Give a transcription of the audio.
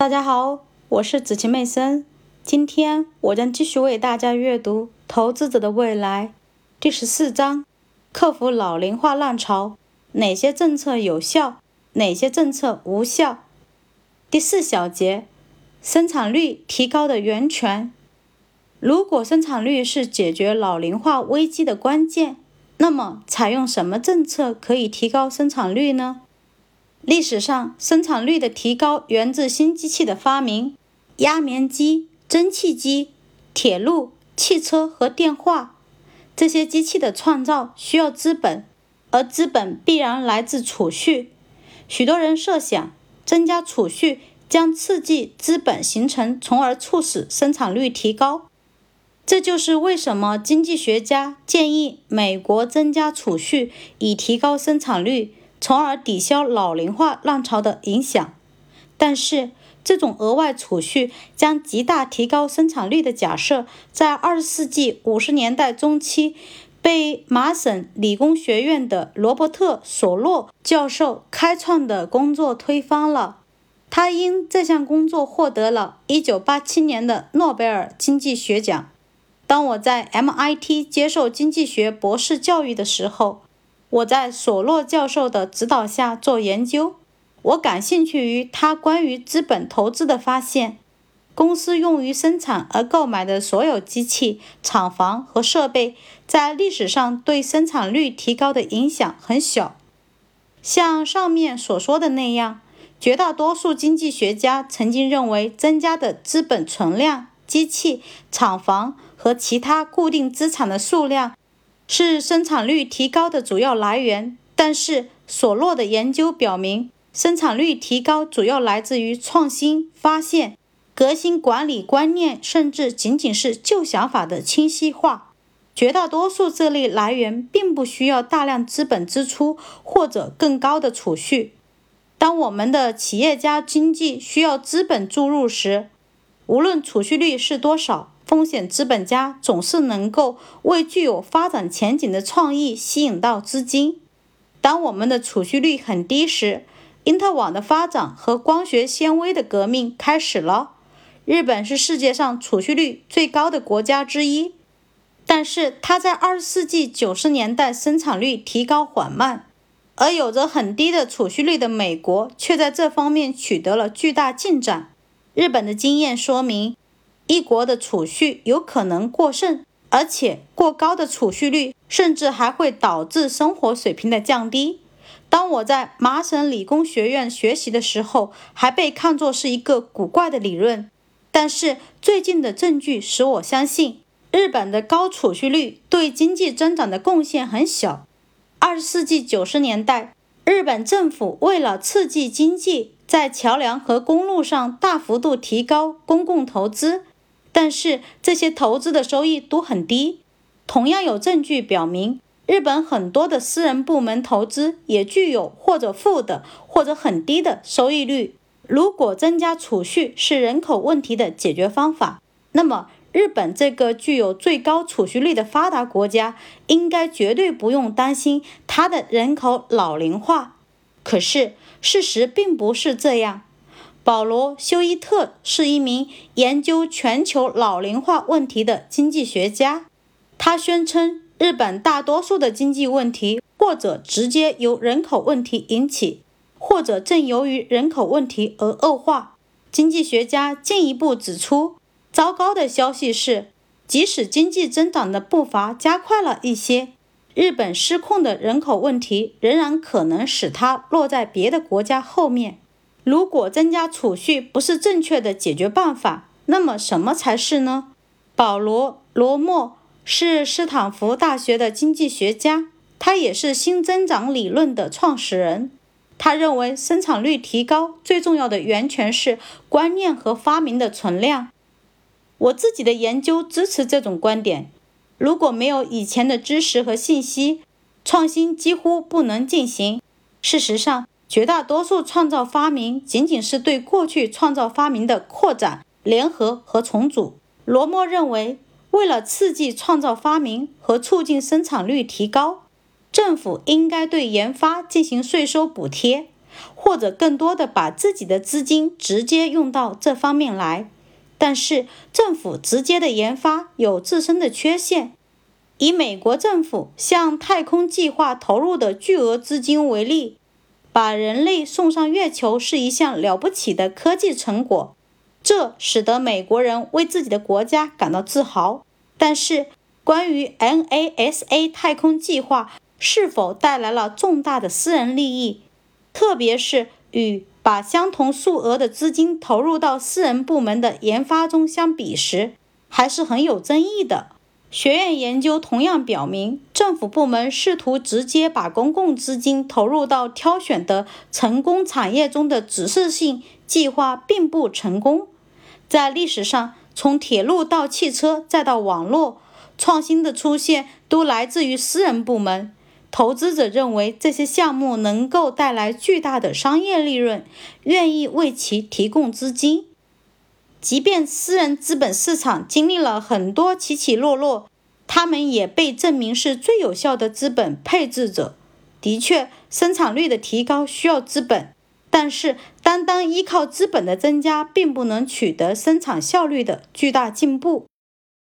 大家好，我是子晴妹森。今天我将继续为大家阅读《投资者的未来》第十四章：克服老龄化浪潮，哪些政策有效，哪些政策无效？第四小节：生产率提高的源泉。如果生产率是解决老龄化危机的关键，那么采用什么政策可以提高生产率呢？历史上，生产率的提高源自新机器的发明：压棉机、蒸汽机、铁路、汽车和电话。这些机器的创造需要资本，而资本必然来自储蓄。许多人设想，增加储蓄将刺激资本形成，从而促使生产率提高。这就是为什么经济学家建议美国增加储蓄，以提高生产率。从而抵消老龄化浪潮的影响，但是这种额外储蓄将极大提高生产率的假设，在二十世纪五十年代中期被麻省理工学院的罗伯特·索洛教授开创的工作推翻了。他因这项工作获得了一九八七年的诺贝尔经济学奖。当我在 MIT 接受经济学博士教育的时候。我在索洛教授的指导下做研究，我感兴趣于他关于资本投资的发现。公司用于生产而购买的所有机器、厂房和设备，在历史上对生产率提高的影响很小。像上面所说的那样，绝大多数经济学家曾经认为，增加的资本存量、机器、厂房和其他固定资产的数量。是生产率提高的主要来源，但是索洛的研究表明，生产率提高主要来自于创新、发现、革新管理观念，甚至仅仅是旧想法的清晰化。绝大多数这类来源并不需要大量资本支出或者更高的储蓄。当我们的企业家经济需要资本注入时，无论储蓄率是多少。风险资本家总是能够为具有发展前景的创意吸引到资金。当我们的储蓄率很低时，因特网的发展和光学纤维的革命开始了。日本是世界上储蓄率最高的国家之一，但是它在二十世纪九十年代生产率提高缓慢，而有着很低的储蓄率的美国却在这方面取得了巨大进展。日本的经验说明。一国的储蓄有可能过剩，而且过高的储蓄率甚至还会导致生活水平的降低。当我在麻省理工学院学习的时候，还被看作是一个古怪的理论。但是最近的证据使我相信，日本的高储蓄率对经济增长的贡献很小。二十世纪九十年代，日本政府为了刺激经济，在桥梁和公路上大幅度提高公共投资。但是这些投资的收益都很低。同样有证据表明，日本很多的私人部门投资也具有或者负的或者很低的收益率。如果增加储蓄是人口问题的解决方法，那么日本这个具有最高储蓄率的发达国家应该绝对不用担心它的人口老龄化。可是事实并不是这样。保罗·休伊特是一名研究全球老龄化问题的经济学家。他宣称，日本大多数的经济问题或者直接由人口问题引起，或者正由于人口问题而恶化。经济学家进一步指出，糟糕的消息是，即使经济增长的步伐加快了一些，日本失控的人口问题仍然可能使它落在别的国家后面。如果增加储蓄不是正确的解决办法，那么什么才是呢？保罗·罗默是斯坦福大学的经济学家，他也是新增长理论的创始人。他认为生产率提高最重要的源泉是观念和发明的存量。我自己的研究支持这种观点。如果没有以前的知识和信息，创新几乎不能进行。事实上。绝大多数创造发明仅仅是对过去创造发明的扩展、联合和重组。罗默认为，为了刺激创造发明和促进生产率提高，政府应该对研发进行税收补贴，或者更多的把自己的资金直接用到这方面来。但是，政府直接的研发有自身的缺陷。以美国政府向太空计划投入的巨额资金为例，把人类送上月球是一项了不起的科技成果，这使得美国人为自己的国家感到自豪。但是，关于 NASA 太空计划是否带来了重大的私人利益，特别是与把相同数额的资金投入到私人部门的研发中相比时，还是很有争议的。学院研究同样表明，政府部门试图直接把公共资金投入到挑选的成功产业中的指示性计划并不成功。在历史上，从铁路到汽车再到网络，创新的出现都来自于私人部门。投资者认为这些项目能够带来巨大的商业利润，愿意为其提供资金。即便私人资本市场经历了很多起起落落，他们也被证明是最有效的资本配置者。的确，生产率的提高需要资本，但是单单依靠资本的增加，并不能取得生产效率的巨大进步。